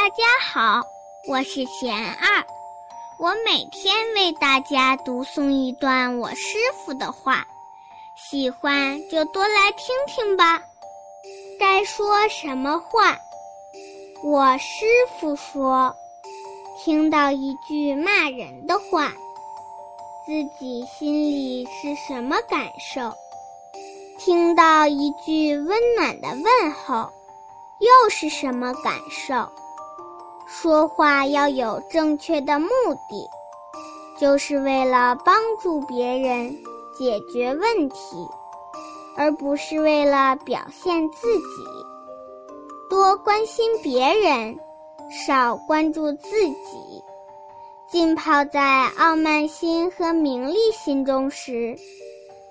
大家好，我是贤二，我每天为大家读诵一段我师傅的话，喜欢就多来听听吧。该说什么话？我师傅说，听到一句骂人的话，自己心里是什么感受？听到一句温暖的问候，又是什么感受？说话要有正确的目的，就是为了帮助别人解决问题，而不是为了表现自己。多关心别人，少关注自己。浸泡在傲慢心和名利心中时，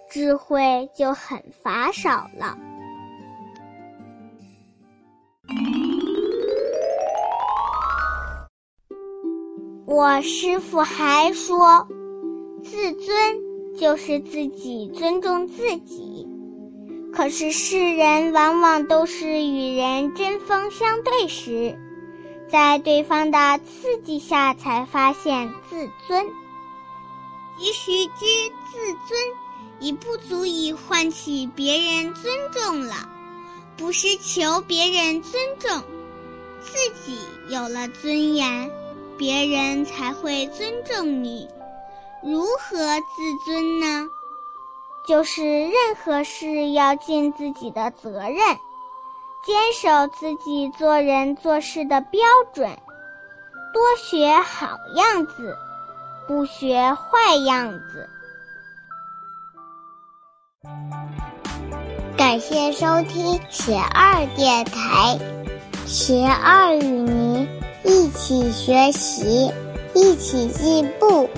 智慧就很乏少了。我师傅还说，自尊就是自己尊重自己。可是世人往往都是与人针锋相对时，在对方的刺激下才发现自尊。及时知自尊已不足以唤起别人尊重了，不是求别人尊重，自己有了尊严。别人才会尊重你，如何自尊呢？就是任何事要尽自己的责任，坚守自己做人做事的标准，多学好样子，不学坏样子。感谢收听学二电台，学二与您。一起学习，一起进步。